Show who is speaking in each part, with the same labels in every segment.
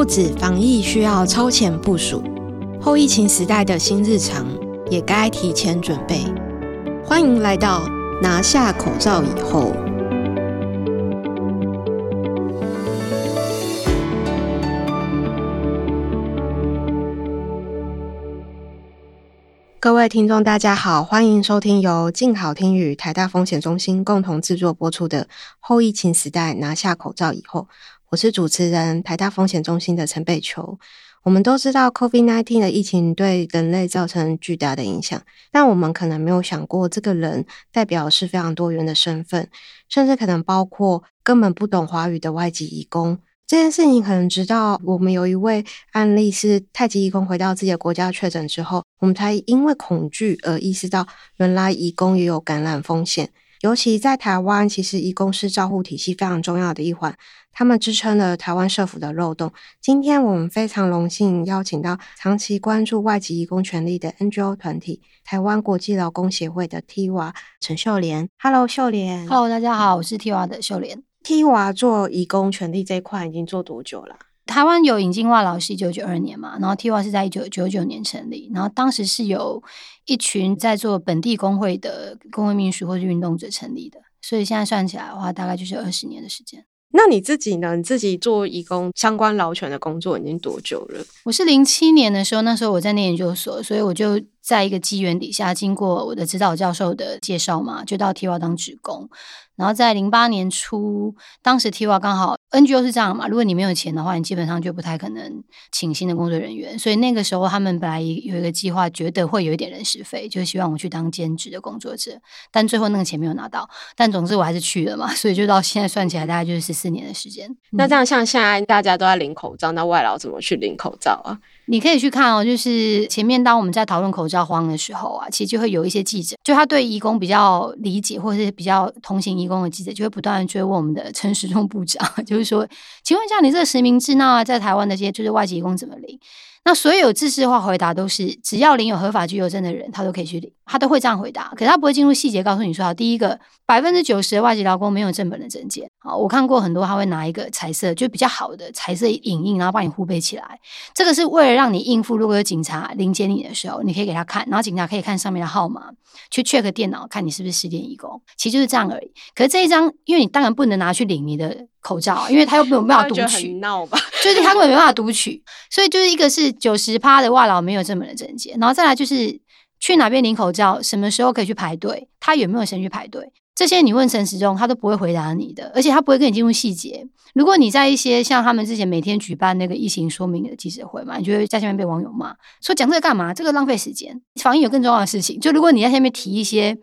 Speaker 1: 不止防疫需要超前部署，后疫情时代的新日常也该提前准备。欢迎来到拿下口罩以后。各位听众，大家好，欢迎收听由静好听与台大风险中心共同制作播出的《后疫情时代拿下口罩以后》。我是主持人，台大风险中心的陈北秋。我们都知道，COVID-19 的疫情对人类造成巨大的影响，但我们可能没有想过，这个人代表是非常多元的身份，甚至可能包括根本不懂华语的外籍移工。这件事情可能直到我们有一位案例是泰籍移工回到自己的国家确诊之后，我们才因为恐惧而意识到，原来移工也有感染风险。尤其在台湾，其实移工是照护体系非常重要的一环，他们支撑了台湾社福的漏洞。今天我们非常荣幸邀请到长期关注外籍移工权利的 NGO 团体台湾国际劳工协会的 TIWA 陈秀莲。Hello，秀莲。
Speaker 2: Hello，大家好，我是 TIWA 的秀莲。
Speaker 1: TIWA 做移工权利这一块已经做多久了？
Speaker 2: 台湾有引进外劳是一九九二年嘛，然后 TIWA 是在一九九九年成立，然后当时是有一群在做本地工会的工会秘书或是运动者成立的，所以现在算起来的话，大概就是二十年的时间。
Speaker 1: 那你自己呢？你自己做义工相关劳权的工作已经多久了？
Speaker 2: 我是零七年的时候，那时候我在念研究所，所以我就在一个机缘底下，经过我的指导教授的介绍嘛，就到 TIWA 当职工。然后在零八年初，当时 TIWA 刚好 NGO 是这样嘛，如果你没有钱的话，你基本上就不太可能请新的工作人员。所以那个时候他们本来有一个计划，觉得会有一点人事费，就希望我去当兼职的工作者。但最后那个钱没有拿到。但总之我还是去了嘛，所以就到现在算起来大概就是十四年的时间。
Speaker 1: 那这样像现在大家都在领口罩，那外劳怎么去领口罩啊？
Speaker 2: 你可以去看哦，就是前面当我们在讨论口罩荒的时候啊，其实就会有一些记者，就他对义工比较理解，或者是比较同情义工的记者，就会不断的追问我们的陈时中部长，就是说，请问一下，你这个实名制那在台湾的这些就是外籍移工怎么领？那所有制式化回答都是，只要领有合法居留证的人，他都可以去领，他都会这样回答。可是他不会进入细节，告诉你说，第一个，百分之九十的外籍劳工没有正本的证件。好，我看过很多，他会拿一个彩色，就比较好的彩色影印，然后帮你护背起来。这个是为了让你应付，如果有警察临检你的时候，你可以给他看，然后警察可以看上面的号码，去 check 电脑，看你是不是失联移工。其实就是这样而已。可是这一张，因为你当然不能拿去领你的口罩，因为他又没有办法 读取，
Speaker 1: 闹吧？
Speaker 2: 就是他根本没办法读取，所以就是一个是九十趴的外劳没有这么的整洁，然后再来就是去哪边领口罩，什么时候可以去排队，他有没有先去排队？这些你问陈时中，他都不会回答你的，而且他不会跟你进入细节。如果你在一些像他们之前每天举办那个疫情说明的记者会嘛，你就会在下面被网友骂，说讲这个干嘛？这个浪费时间，防疫有更重要的事情。就如果你在下面提一些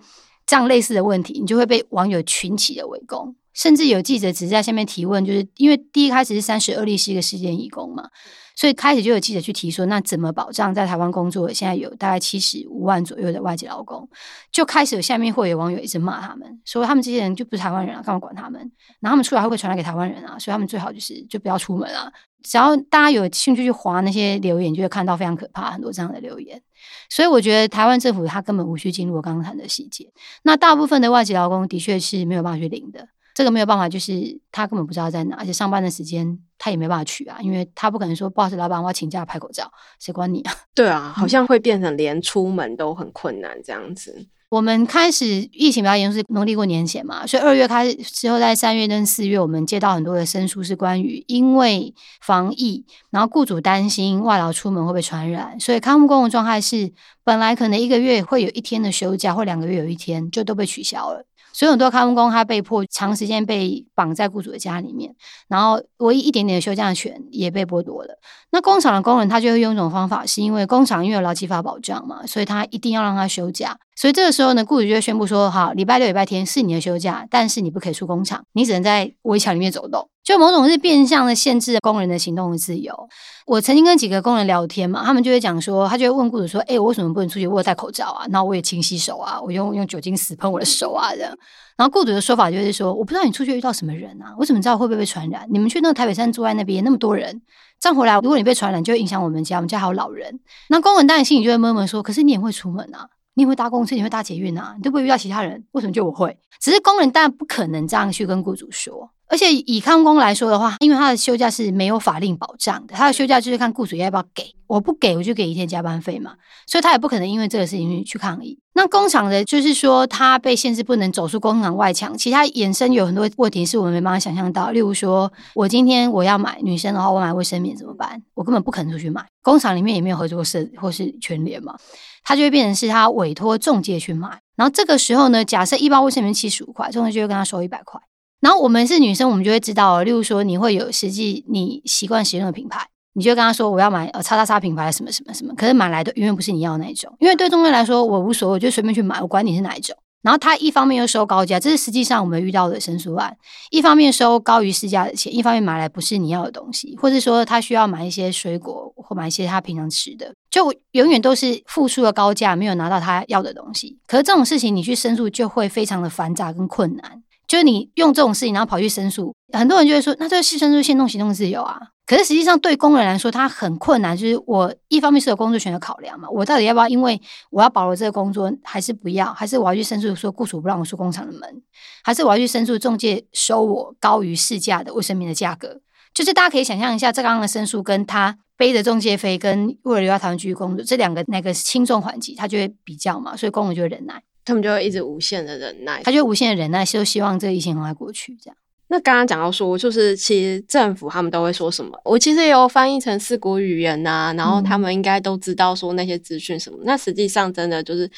Speaker 2: 这样类似的问题，你就会被网友群起的围攻，甚至有记者只是在下面提问，就是因为第一开始是三十二例是一个事件义工嘛。所以开始就有记者去提说，那怎么保障在台湾工作？现在有大概七十五万左右的外籍劳工，就开始有下面会有网友一直骂他们，说他们这些人就不是台湾人啊，干嘛管他们？然后他们出来会不会传染给台湾人啊？所以他们最好就是就不要出门啊。只要大家有兴趣去划那些留言，就会看到非常可怕很多这样的留言。所以我觉得台湾政府他根本无需进入我刚刚谈的细节。那大部分的外籍劳工的确是没有办法去领的。这个没有办法，就是他根本不知道在哪，而且上班的时间他也没办法取啊，因为他不可能说不好意思，老板，我要请假拍口罩，谁管你啊？
Speaker 1: 对啊，好像会变成连出门都很困难这样子。
Speaker 2: 我们开始疫情比较严重是农历过年前嘛，所以二月开始之后，在三月跟四月，我们接到很多的申诉，是关于因为防疫，然后雇主担心外劳出门会被传染，所以看护工的状态是本来可能一个月会有一天的休假，或两个月有一天就都被取消了。所以很多看护工他被迫长时间被绑在雇主的家里面，然后唯一一点点的休假权也被剥夺了。那工厂的工人他就会用一种方法，是因为工厂因为有劳基法保障嘛，所以他一定要让他休假。所以这个时候呢，雇主就会宣布说：好，礼拜六、礼拜天是你的休假，但是你不可以出工厂，你只能在围墙里面走动。就某种是变相的限制工人的行动的自由。我曾经跟几个工人聊天嘛，他们就会讲说，他就会问雇主说：“哎，我为什么不能出去？我有戴口罩啊，然后我也勤洗手啊，我用用酒精死喷我的手啊，这样。”然后雇主的说法就是说：“我不知道你出去遇到什么人啊，我怎么知道会不会被传染？你们去那个台北山住在那边那么多人，这样回来，如果你被传染，就会影响我们家，我们家还有老人。”那工人当然心里就会闷闷说：“可是你也会出门啊。”你会搭公车，你会搭捷运啊，你都不会遇到其他人，为什么就我会？只是工人当然不可能这样去跟雇主说，而且以康工来说的话，因为他的休假是没有法令保障的，他的休假就是看雇主要不要给，我不给我就给一天加班费嘛，所以他也不可能因为这个事情去抗议。那工厂的，就是说他被限制不能走出工厂外墙，其他衍生有很多问题是我们没办法想象到，例如说我今天我要买女生的话，我买卫生棉怎么办？我根本不可能出去买，工厂里面也没有合作社或是全联嘛，他就会变成是他委托中介去买，然后这个时候呢，假设一包卫生棉七十五块，中介就会跟他收一百块。然后我们是女生，我们就会知道，例如说你会有实际你习惯使用的品牌，你就跟他说我要买呃叉叉叉品牌什么什么什么，可是买来的永远不是你要的那一种，因为对中介来说我无所谓，我就随便去买，我管你是哪一种。然后他一方面又收高价，这是实际上我们遇到的申诉案，一方面收高于市价的钱，一方面买来不是你要的东西，或者说他需要买一些水果或买一些他平常吃的，就永远都是付出了高价，没有拿到他要的东西。可是这种事情你去申诉就会非常的繁杂跟困难。就是你用这种事情，然后跑去申诉，很多人就会说，那这个牺牲就是限动行动自由啊。可是实际上对工人来说，他很困难。就是我一方面是有工作权的考量嘛，我到底要不要？因为我要保留这个工作，还是不要？还是我要去申诉说雇主不让我出工厂的门？还是我要去申诉中介收我高于市价的卫生棉的价格？就是大家可以想象一下，这刚刚的申诉跟他背着中介费，跟为了留在台湾继续工作，这两个哪个轻重缓急，他就会比较嘛。所以工人就会忍耐。
Speaker 1: 他们就会一直无限的忍耐，
Speaker 2: 他就无限的忍耐，就希望这个疫情很快过去。这样。
Speaker 1: 那刚刚讲到说，就是其实政府他们都会说什么？我其实也有翻译成四国语言呐、啊，然后他们应该都知道说那些资讯什么。嗯、那实际上真的就是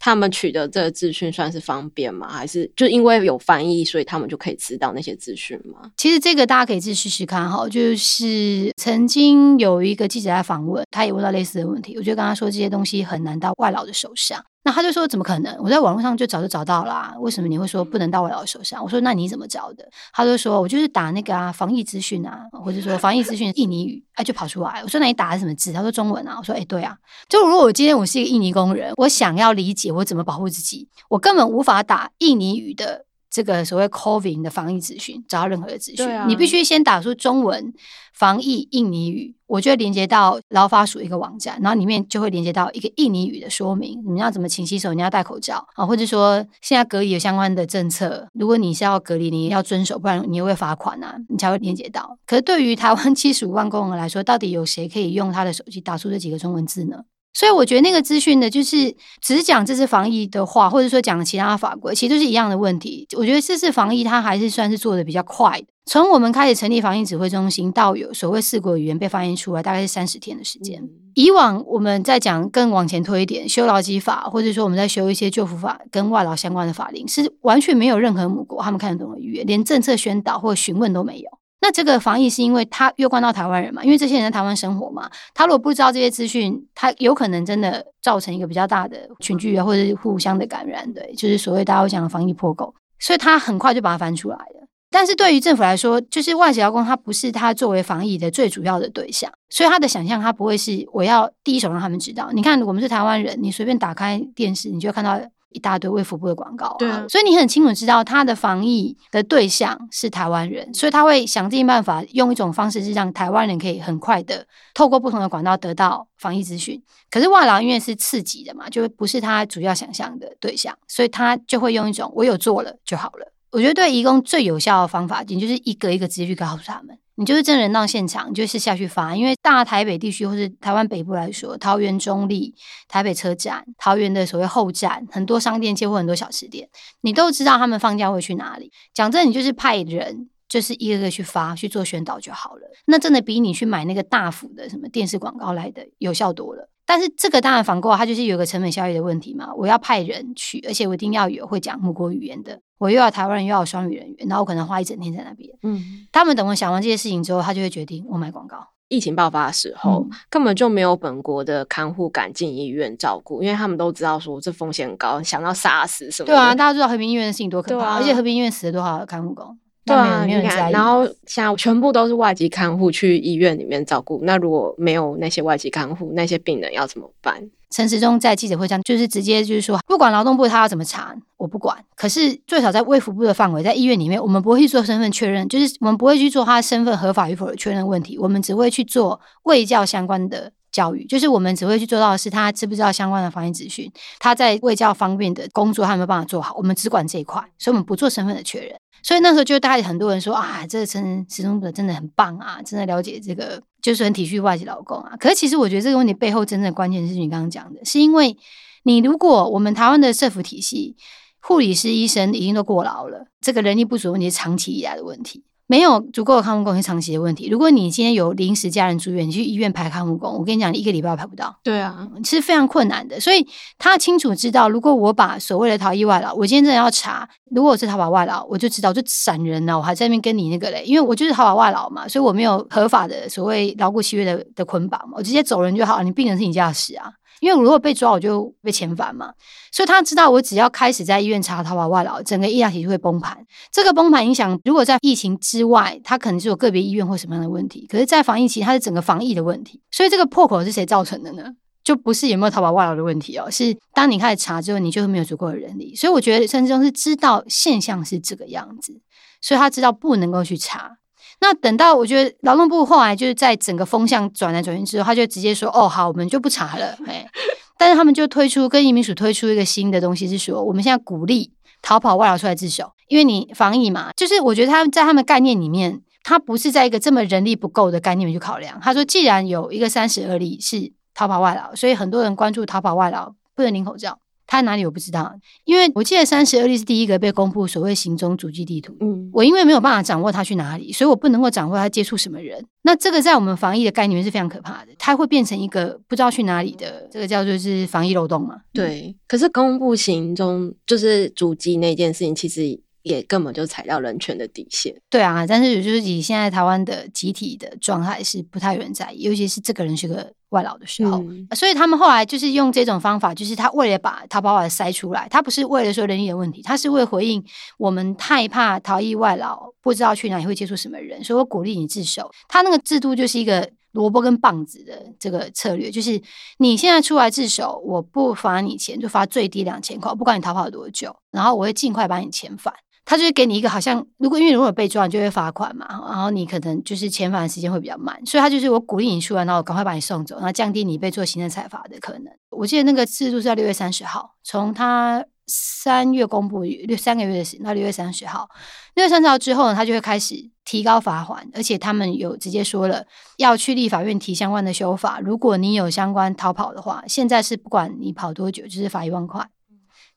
Speaker 1: 他们取得这个资讯算是方便吗？还是就因为有翻译，所以他们就可以知道那些资讯吗？
Speaker 2: 其实这个大家可以自己试试看哈。就是曾经有一个记者在访问，他也问到类似的问题。我就跟他说，这些东西很难到外劳的手上。那他就说怎么可能？我在网络上就早就找到了啊，为什么你会说不能到我老手上？我说那你怎么找的？他就说我就是打那个啊防疫资讯啊，或者说防疫资讯印尼语，哎就跑出来。我说那你打的什么字？他说中文啊。我说哎对啊，就如果我今天我是一个印尼工人，我想要理解我怎么保护自己，我根本无法打印尼语的。这个所谓 COVID 的防疫资讯，找到任何的资讯，啊、你必须先打出中文防疫印尼语，我就会连接到劳法署一个网站，然后里面就会连接到一个印尼语的说明，你要怎么勤洗手，你要戴口罩啊，或者说现在隔离有相关的政策，如果你是要隔离，你要遵守，不然你又会罚款啊，你才会连接到。可是对于台湾 七十五万公人来说，到底有谁可以用他的手机打出这几个中文字呢？所以我觉得那个资讯呢，就是只讲这次防疫的话，或者说讲其他法规，其实都是一样的问题。我觉得这次防疫它还是算是做的比较快的。从我们开始成立防疫指挥中心到有所谓四国语言被发现出来，大概是三十天的时间。以往我们在讲更往前推一点，修劳基法，或者说我们在修一些旧服法跟外劳相关的法令，是完全没有任何母国他们看得懂的语言，连政策宣导或询问都没有。那这个防疫是因为他攸关到台湾人嘛？因为这些人在台湾生活嘛，他如果不知道这些资讯，他有可能真的造成一个比较大的群聚啊，或者是互相的感染，对，就是所谓大家会讲的防疫破口，所以他很快就把它翻出来了。但是对于政府来说，就是外籍劳工他不是他作为防疫的最主要的对象，所以他的想象他不会是我要第一手让他们知道。你看，我们是台湾人，你随便打开电视，你就会看到。一大堆卫福部的广告，对啊，所以你很清楚知道他的防疫的对象是台湾人，所以他会想尽办法用一种方式，是让台湾人可以很快的透过不同的管道得到防疫资讯。可是外劳因为是刺激的嘛，就不是他主要想象的对象，所以他就会用一种我有做了就好了。我觉得对移工最有效的方法，你就是一个一个直接去告诉他们。你就是真人到现场，你就是下去发。因为大台北地区或是台湾北部来说，桃园中坜、台北车站、桃园的所谓后站，很多商店街或很多小吃店，你都知道他们放假会去哪里。讲真，你就是派人，就是一个个去发去做宣导就好了。那真的比你去买那个大幅的什么电视广告来的有效多了。但是这个当然反过，它就是有个成本效益的问题嘛。我要派人去，而且我一定要有会讲母国语言的，我又要台湾人，又要双语人员，然后我可能花一整天在那边。嗯，他们等我想完这些事情之后，他就会决定我买广告。疫情爆发的时候，嗯、根本就没有本国的看护敢进医院照顾，因为他们都知道说这风险很高，想到杀死什么。对啊，大家知道和平医院的事情多可怕，啊、而且和平医院死了多少看护工。对啊，你看，然后像全部都是外籍看护去医院里面照顾，那如果没有那些外籍看护，那些病人要怎么办？陈时中在记者会上就是直接就是说，不管劳动部他要怎么查，我不管。可是最少在卫福部的范围，在医院里面，我们不会去做身份确认，就是我们不会去做他身份合法与否的确认问题，我们只会去做卫教相关的教育，就是我们只会去做到的是他知不知道相关的防疫资讯，他在卫教方面的工作他有没有办法做好，我们只管这一块，所以我们不做身份的确认。所以那时候就大概很多人说啊，这个陈时中的真的很棒啊，真的了解这个，就是很体恤外籍劳工啊。可是其实我觉得这个问题背后真正关键是你刚刚讲的，是因为你如果我们台湾的社福体系，护理师、医生已经都过劳了，这个人力不足问题是长期以来的问题。没有足够的看护工是长期的问题。如果你今天有临时家人住院，你去医院排看护工，我跟你讲，你一个礼拜都排不到。
Speaker 1: 对啊，
Speaker 2: 是非常困难的。所以他清楚知道，如果我把所谓的逃逸外劳，我今天真的要查，如果我是逃跑外劳，我就知道就闪人了。我还在那边跟你那个嘞，因为我就是逃跑外劳嘛，所以我没有合法的所谓劳雇契约的的捆绑嘛，我直接走人就好了。你病人是你家的事啊。因为如果被抓，我就被遣返嘛，所以他知道我只要开始在医院查逃跑外劳，整个医疗体系会崩盘。这个崩盘影响，如果在疫情之外，他可能是有个别医院或什么样的问题；可是，在防疫期，它是整个防疫的问题。所以这个破口是谁造成的呢？就不是有没有逃跑外劳的问题哦，是当你开始查之后，你就是没有足够的人力。所以我觉得陈时中是知道现象是这个样子，所以他知道不能够去查。那等到我觉得劳动部后来就是在整个风向转来转去之后，他就直接说：“哦，好，我们就不查了。”哎，但是他们就推出跟移民署推出一个新的东西，是说我们现在鼓励逃跑外劳出来自首，因为你防疫嘛，就是我觉得他们在他们概念里面，他不是在一个这么人力不够的概念里面去考量。他说，既然有一个三十而立是逃跑外劳，所以很多人关注逃跑外劳不能领口罩。他哪里我不知道，因为我记得三十二例是第一个被公布所谓行踪足迹地图。嗯，我因为没有办法掌握他去哪里，所以我不能够掌握他接触什么人。那这个在我们防疫的概念是非常可怕的，它会变成一个不知道去哪里的，这个叫做是防疫漏洞嘛？
Speaker 1: 对。可是公布行踪就是足迹那件事情，其实。也根本就踩到人权的底线。
Speaker 2: 对啊，但是就是以现在台湾的集体的状态是不太有人在意，尤其是这个人是个外劳的时候，嗯、所以他们后来就是用这种方法，就是他为了把逃跑外劳筛出来，他不是为了说人力的问题，他是为了回应我们害怕逃逸外劳不知道去哪里会接触什么人，所以我鼓励你自首。他那个制度就是一个萝卜跟棒子的这个策略，就是你现在出来自首，我不罚你钱，就罚最低两千块，不管你逃跑多久，然后我会尽快把你遣返。他就会给你一个好像，如果因为如果被抓，你就会罚款嘛，然后你可能就是遣返的时间会比较慢，所以他就是我鼓励你出来，然后我赶快把你送走，然后降低你被做行政裁罚的可能。我记得那个制度是在六月三十号，从他三月公布六三个月的时间到六月三十号，六月三十号之后呢，他就会开始提高罚款，而且他们有直接说了要去立法院提相关的修法，如果你有相关逃跑的话，现在是不管你跑多久，就是罚一万块。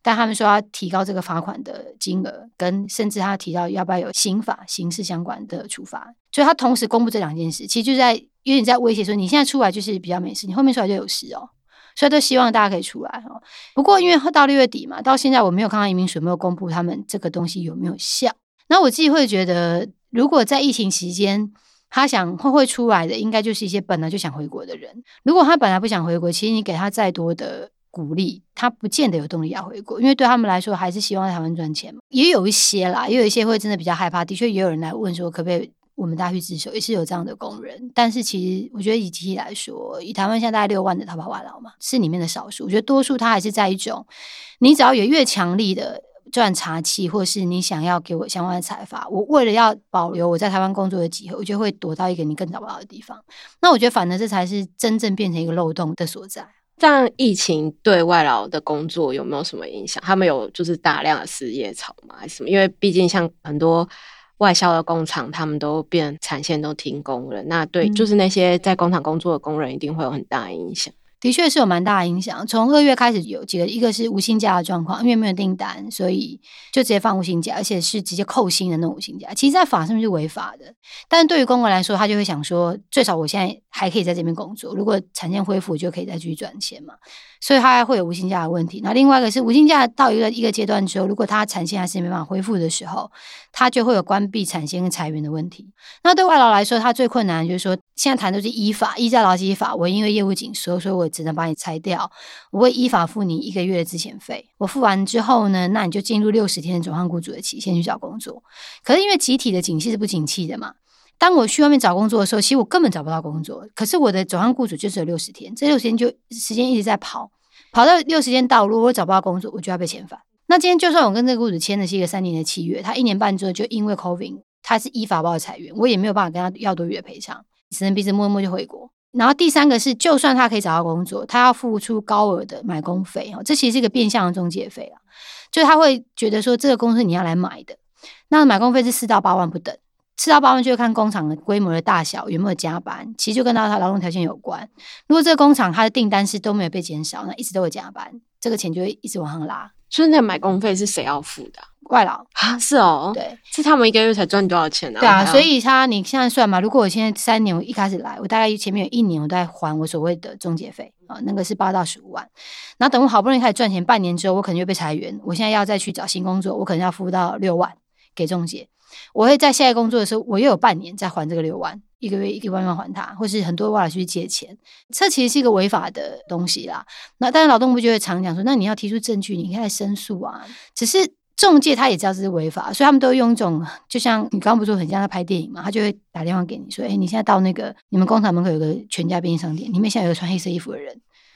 Speaker 2: 但他们说要提高这个罚款的金额，跟甚至他提到要不要有刑法、刑事相关的处罚，所以他同时公布这两件事，其实就在有点在威胁说，你现在出来就是比较没事，你后面出来就有事哦。所以都希望大家可以出来哦。不过因为到六月底嘛，到现在我没有看到移民署没有公布他们这个东西有没有效。那我自己会觉得，如果在疫情期间他想会会出来的，应该就是一些本来就想回国的人。如果他本来不想回国，其实你给他再多的。鼓励他不见得有动力要回国，因为对他们来说还是希望台湾赚钱嘛。也有一些啦，也有一些会真的比较害怕。的确，也有人来问说，可不可以我们大家去自首？也是有这样的工人。但是其实我觉得以集体来说，以台湾现在大概六万的淘跑外劳嘛，是里面的少数。我觉得多数他还是在一种，你只要有越强力的赚茶器，或是你想要给我相关的财阀，我为了要保留我在台湾工作的机会，我就会躲到一个你更找不到的地方。那我觉得，反而这才是真正变成一个漏洞的所在。
Speaker 1: 这样疫情对外劳的工作有没有什么影响？他们有就是大量的失业潮吗？还是什么？因为毕竟像很多外销的工厂，他们都变产线都停工了，那对就是那些在工厂工作的工人一定会有很大的影响。
Speaker 2: 的确是有蛮大影响。从二月开始有几个，一个是无薪假的状况，因为没有订单，所以就直接放无薪假，而且是直接扣薪的那种无薪假。其实，在法上面是违法的，但是对于工人来说，他就会想说，最少我现在还可以在这边工作，如果产线恢复，就可以再继续赚钱嘛。所以他还会有无薪假的问题。那另外一个是无薪假到一个一个阶段之后，如果他产线还是没办法恢复的时候，他就会有关闭产线跟裁员的问题。那对外劳来说，他最困难的就是说，现在谈都是依法依照劳基法，我因为业务紧缩，所以我只能把你裁掉。我会依法付你一个月的资遣费。我付完之后呢，那你就进入六十天的转换雇主的期限去找工作。可是因为集体的景气是不景气的嘛。当我去外面找工作的时候，其实我根本找不到工作。可是我的转换雇主就只有六十天，这六十天就时间一直在跑，跑到六十天到，如果我找不到工作，我就要被遣返。那今天就算我跟这个雇主签的是一个三年的契约，他一年半之后就因为 COVID，他是依法把我裁员，我也没有办法跟他要多余的赔偿，只能彼此摸一摸就回国。然后第三个是，就算他可以找到工作，他要付出高额的买工费哦，这其实是一个变相的中介费啊。就他会觉得说，这个公司你要来买的，那买工费是四到八万不等，四到八万就会看工厂的规模的大小，有没有加班，其实就跟到他劳动条件有关。如果这个工厂它的订单是都没有被减少，那一直都有加班，这个钱就会一直往上拉。
Speaker 1: 所以那买工费是谁要付的？
Speaker 2: 外劳
Speaker 1: 啊，是哦，
Speaker 2: 对，
Speaker 1: 是他们一个月才赚多少钱呢？
Speaker 2: 对啊，所以他你现在算嘛，如果我现在三年，我一开始来，我大概前面有一年我都在还我所谓的中介费啊，那个是八到十五万。然后等我好不容易开始赚钱，半年之后我可能就被裁员，我现在要再去找新工作，我可能要付到六万给中介。我会在下一个工作的时候，我又有半年再还这个六万，一个月一个万万还他，或是很多外来去借钱，这其实是一个违法的东西啦。那但是劳动部就会常讲说，那你要提出证据，你可以来申诉啊，只是。中介他也知道这是违法，所以他们都用一种，就像你刚刚不是说很像在拍电影嘛？他就会打电话给你说：“哎、欸，你现在到那个你们工厂门口有个全家便利商店，里面现在有个穿黑色衣服的人，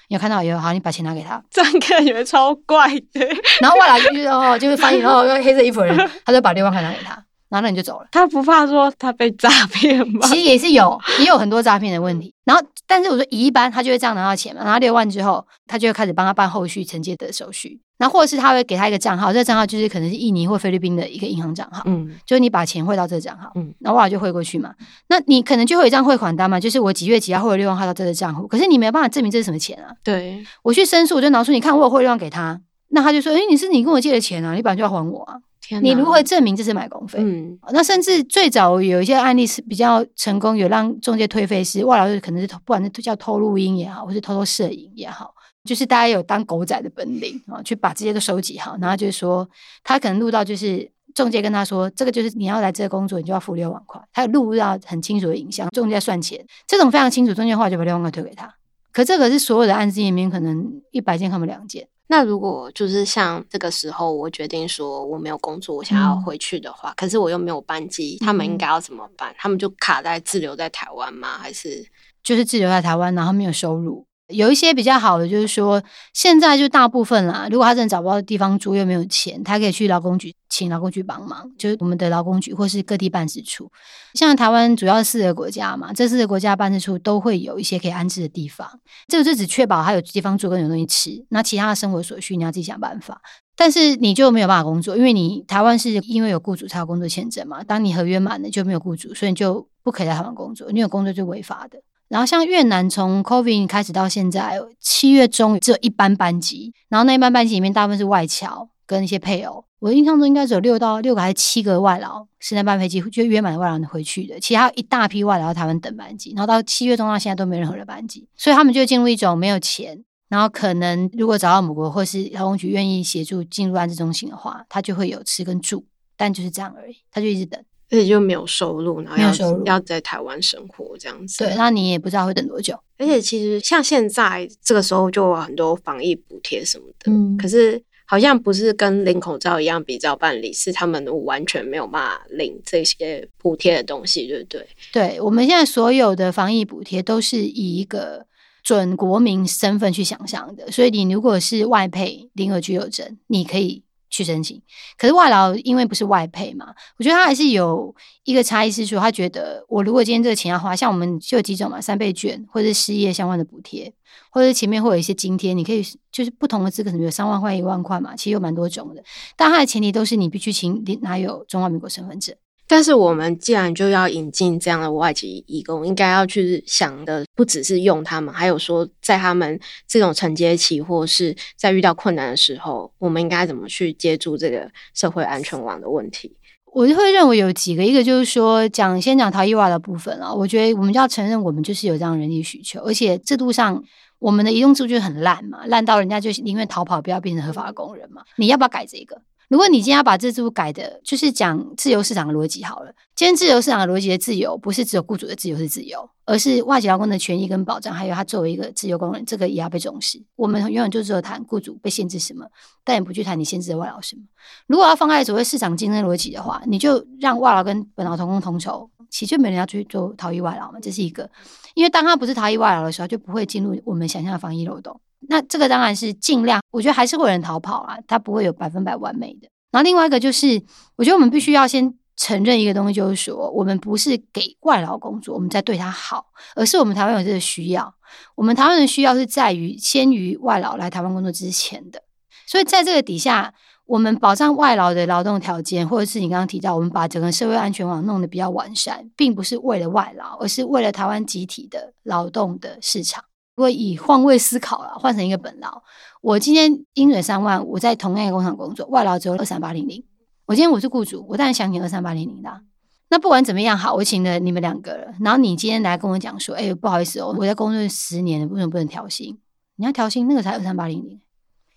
Speaker 2: 你有看到以后，好，你把钱拿给他。”
Speaker 1: 这样看起来超怪的。
Speaker 2: 然后外来就是哦，就是翻译，哦，用黑色衣服的人，他就把六万块拿给他。然后那你就走了，
Speaker 1: 他不怕说他被诈骗吗？
Speaker 2: 其实也是有，也有很多诈骗的问题。然后，但是我说一般他就会这样拿到钱嘛，拿到六万之后，他就会开始帮他办后续承接的手续。然后或者是他会给他一个账号，这个账号就是可能是印尼或菲律宾的一个银行账号，嗯，就是你把钱汇到这个账号，嗯，然后我俩就汇过去嘛。那你可能就会有一张汇款单嘛，就是我几月几号汇了六万号到这个账户，可是你没有办法证明这是什么钱啊？
Speaker 1: 对，
Speaker 2: 我去申诉，我就拿出你看我有汇六万给他，那他就说，诶，你是你跟我借的钱啊，你本来就要还我啊。你如何证明这是买工费？嗯，那甚至最早有一些案例是比较成功，有让中介退费是外劳，可能是不管是叫偷录音也好，或是偷偷摄影也好，就是大家有当狗仔的本领啊，去把这些都收集好，然后就是说他可能录到就是中介跟他说，这个就是你要来这个工作，你就要付六万块，他有录到很清楚的影像，中介算钱，这种非常清楚，中介话就把六万块退给他。可这个是所有的案子里面可能一百件看不两件。
Speaker 1: 那如果就是像这个时候，我决定说我没有工作，我想要回去的话，嗯、可是我又没有班机，他们应该要怎么办？他们就卡在滞留在台湾吗？还是
Speaker 2: 就是滞留在台湾，然后没有收入？有一些比较好的，就是说现在就大部分啦。如果他真的找不到地方住，又没有钱，他可以去劳工局请劳工局帮忙，就是我们的劳工局或是各地办事处。像台湾主要四个国家嘛，这四个国家办事处都会有一些可以安置的地方。这个就只确保他有地方住跟有东西吃，那其他的生活所需你要自己想办法。但是你就没有办法工作，因为你台湾是因为有雇主才有工作签证嘛。当你合约满了就没有雇主，所以你就不可以在台湾工作，你有工作就违法的。然后像越南，从 COVID 开始到现在，七月中只有一班班机，然后那一班班机里面大部分是外侨跟一些配偶。我印象中应该只有六到六个还是七个外劳是那班飞机就约满的外劳回去的，其他一大批外劳在台湾等班机。然后到七月中到现在都没任何的班机，所以他们就进入一种没有钱，然后可能如果找到母国或是劳工局愿意协助进入安置中心的话，他就会有吃跟住，但就是这样而已，他就一直等。
Speaker 1: 而且就没有收入，然后要收入要在台湾生活这样子。
Speaker 2: 对，那你也不知道会等多久。
Speaker 1: 而且其实像现在这个时候，就有很多防疫补贴什么的。嗯。可是好像不是跟领口罩一样比照办理，是他们完全没有办法领这些补贴的东西，对不对？
Speaker 2: 对，我们现在所有的防疫补贴都是以一个准国民身份去想象的，所以你如果是外配领有居留证，你可以。去申请，可是外劳因为不是外配嘛，我觉得他还是有一个差异，是说他觉得我如果今天这个钱要花，像我们就有几种嘛，三倍券或者是失业相关的补贴，或者前面会有一些津贴，你可以就是不同的资格，可能有三万块、一万块嘛，其实有蛮多种的，但它的前提都是你必须请拿有中华民国身份证。
Speaker 1: 但是我们既然就要引进这样的外籍义工，应该要去想的不只是用他们，还有说在他们这种承接期或是在遇到困难的时候，我们应该怎么去接住这个社会安全网的问题？
Speaker 2: 我就会认为有几个，一个就是说讲先讲逃逸外的部分啊，我觉得我们就要承认我们就是有这样人力需求，而且制度上我们的移动制度就很烂嘛，烂到人家就宁愿逃跑，不要变成合法工人嘛，你要不要改这个？如果你今天要把这制度改的，就是讲自由市场的逻辑好了。今天自由市场的逻辑的自由，不是只有雇主的自由是自由，而是外籍劳工的权益跟保障，还有他作为一个自由工人，这个也要被重视。我们永远就只有谈雇主被限制什么，但也不去谈你限制的外劳什么。如果要放开所谓市场竞争逻辑的话，你就让外劳跟本劳同工同酬，其实就没人要去做逃逸外劳嘛。这是一个，因为当他不是逃逸外劳的时候，就不会进入我们想象的防疫漏洞。那这个当然是尽量，我觉得还是会有人逃跑啊，他不会有百分百完美的。然后另外一个就是，我觉得我们必须要先承认一个东西，就是说，我们不是给外劳工作，我们在对他好，而是我们台湾有这个需要。我们台湾的需要是在于先于外劳来台湾工作之前的，所以在这个底下，我们保障外劳的劳动条件，或者是你刚刚提到，我们把整个社会安全网弄得比较完善，并不是为了外劳，而是为了台湾集体的劳动的市场。如果以换位思考了，换成一个本劳，我今天薪水三万，我在同样一个工厂工作，外劳只有二三八零零。我今天我是雇主，我当然想请二三八零零的。那不管怎么样好，我请了你们两个了，然后你今天来跟我讲说，哎，不好意思哦，我在工作十年了，为什么不能调薪？你要调薪，那个才二三八零零。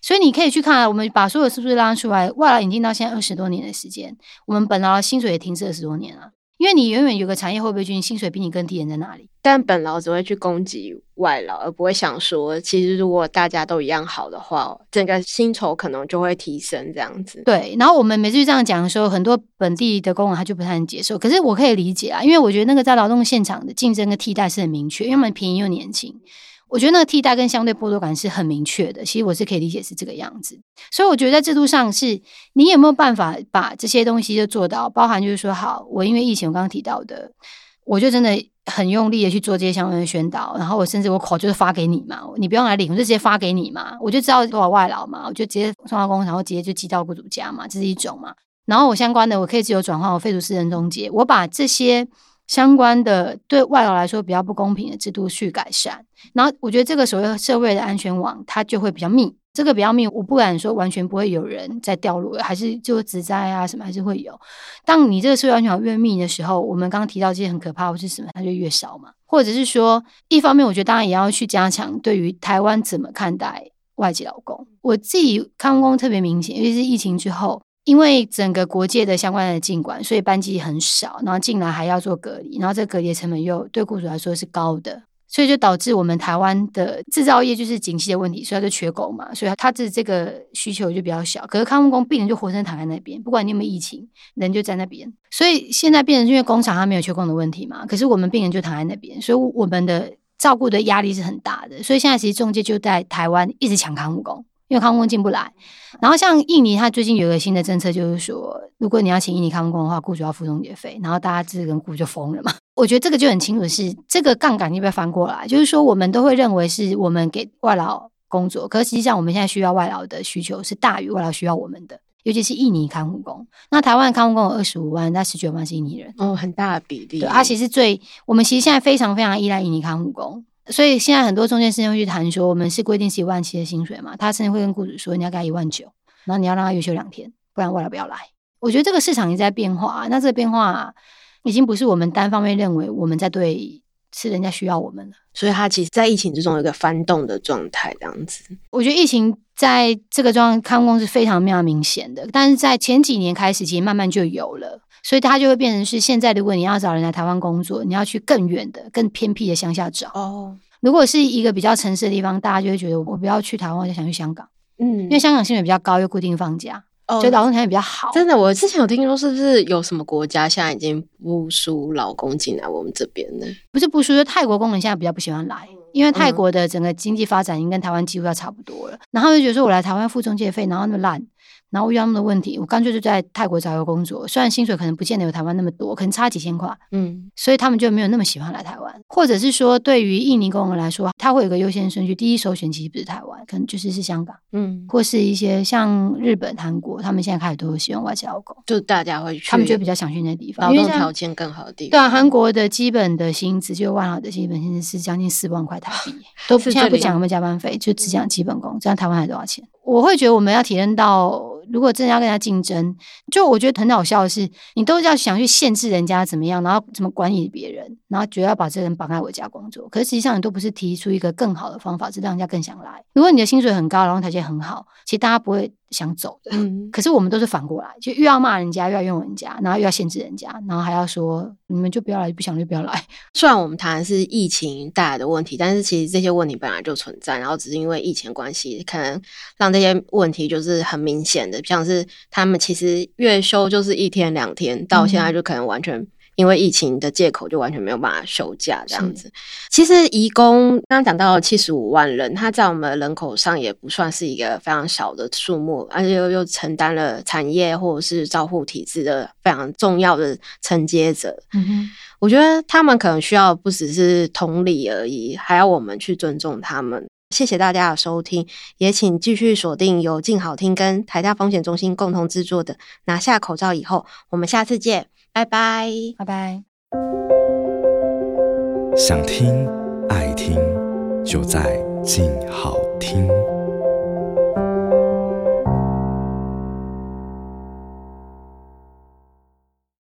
Speaker 2: 所以你可以去看，我们把所有是不是拉出来？外劳引进到现在二十多年的时间，我们本劳薪水也停滞二十多年了。因为你远远有个产业会不会军薪水比你更低人在哪里？
Speaker 1: 但本劳只会去攻击外劳，而不会想说，其实如果大家都一样好的话，整个薪酬可能就会提升这样子。
Speaker 2: 对，然后我们每次这样讲的时候，很多本地的工人他就不太能接受。可是我可以理解啊，因为我觉得那个在劳动现场的竞争跟替代是很明确，因为我们便宜又年轻。我觉得那个替代跟相对剥夺感是很明确的，其实我是可以理解是这个样子，所以我觉得在制度上是，你有没有办法把这些东西就做到，包含就是说，好，我因为疫情我刚刚提到的，我就真的很用力的去做这些相关的宣导，然后我甚至我口就是发给你嘛，你不用来领，我就直接发给你嘛，我就知道多少外劳嘛，我就直接送到工厂，然后直接就寄到雇主家嘛，这是一种嘛，然后我相关的我可以自由转换，我废除私人中介，我把这些。相关的对外劳来说比较不公平的制度去改善，然后我觉得这个所谓社会的安全网它就会比较密。这个比较密，我不敢说完全不会有人在掉落，还是就职灾啊什么还是会有。当你这个社会安全网越密的时候，我们刚刚提到这些很可怕或是什么，它就越少嘛。或者是说，一方面我觉得当然也要去加强对于台湾怎么看待外籍劳工。我自己看工特别明显，尤其是疫情之后。因为整个国界的相关的禁管，所以班机很少，然后进来还要做隔离，然后这个隔离的成本又对雇主来说是高的，所以就导致我们台湾的制造业就是景气的问题，所以它就缺工嘛，所以它的这个需求就比较小。可是看护工病人就活生躺在那边，不管你有没有疫情，人就在那边，所以现在变成因为工厂它没有缺工的问题嘛，可是我们病人就躺在那边，所以我们的照顾的压力是很大的，所以现在其实中介就在台湾一直抢看护工。因为看护工进不来，然后像印尼，它最近有一个新的政策，就是说，如果你要请印尼看护工的话，雇主要付中介费，然后大家这跟雇就疯了嘛。我觉得这个就很清楚是，是这个杠杆要不要翻过来？就是说，我们都会认为是我们给外劳工作，可是实际上我们现在需要外劳的需求是大于外劳需要我们的，尤其是印尼看护工。那台湾看护工有二十五万，那十九万是印尼人，
Speaker 1: 哦，很大的比例。
Speaker 2: 对，而且是最我们其实现在非常非常依赖印尼看护工。所以现在很多中介师会去谈说，我们是规定是一万七的薪水嘛，他甚至会跟雇主说，你要给他一万九，然后你要让他月休两天，不然未来不要来。我觉得这个市场一直在变化，那这个变化已经不是我们单方面认为我们在对，是人家需要我们了。
Speaker 1: 所以他其实，在疫情之中有一个翻动的状态，这样子。
Speaker 2: 我觉得疫情在这个状况看工是非常非常明显的，但是在前几年开始，其实慢慢就有了。所以它就会变成是现在，如果你要找人来台湾工作，你要去更远的、更偏僻的乡下找。哦，如果是一个比较城市的地方，大家就会觉得我不要去台湾，我就想去香港。嗯，因为香港薪水比较高，又固定放假，哦，所以劳动条件比较好。
Speaker 1: 真的，我之前有听说，是不是有什么国家现在已经不输劳工进来我们这边呢？
Speaker 2: 不是不输，就泰国工人现在比较不喜欢来，因为泰国的整个经济发展已经跟台湾几乎要差不多了。然后就觉得说我来台湾付中介费，然后那么烂。然后遇到那么多问题，我干脆就在泰国找一个工作，虽然薪水可能不见得有台湾那么多，可能差几千块，嗯，所以他们就没有那么喜欢来台湾，或者是说，对于印尼工人来说，他会有个优先顺序，第一首选其实不是台湾，可能就是是香港，嗯，或是一些像日本、韩国，他们现在开始都喜欢外籍劳工，
Speaker 1: 就大家会去，
Speaker 2: 他们就比较想去那地方，
Speaker 1: 劳动条件更好的地方。
Speaker 2: 对啊，韩国的基本的薪资就万好的基本薪资是将近四万块台币，都现在不讲有没有加班费，就只讲基本工，这样台湾还多少钱？我会觉得我们要体验到。如果真的要跟他竞争，就我觉得很好笑的是，你都要想去限制人家怎么样，然后怎么管理别人，然后觉得要把这个人绑在我家工作。可是实际上你都不是提出一个更好的方法，是让人家更想来。如果你的薪水很高，然后条件很好，其实大家不会想走的。嗯，可是我们都是反过来，就又要骂人家，又要用人家，然后又要限制人家，然后还要说你们就不要来，不想就不要来。
Speaker 1: 虽然我们谈的是疫情带来的问题，但是其实这些问题本来就存在，然后只是因为疫情关系，可能让这些问题就是很明显的。像是他们其实月休就是一天两天，到现在就可能完全因为疫情的借口就完全没有办法休假这样子。其实移工刚刚讲到七十五万人，他在我们人口上也不算是一个非常小的数目，而且又又承担了产业或者是照护体制的非常重要的承接者。我觉得他们可能需要不只是同理而已，还要我们去尊重他们。谢谢大家的收听，也请继续锁定由静好听跟台大风险中心共同制作的《拿下口罩以后》，我们下次见，拜拜，
Speaker 2: 拜拜。
Speaker 3: 想听爱听，就在静好听。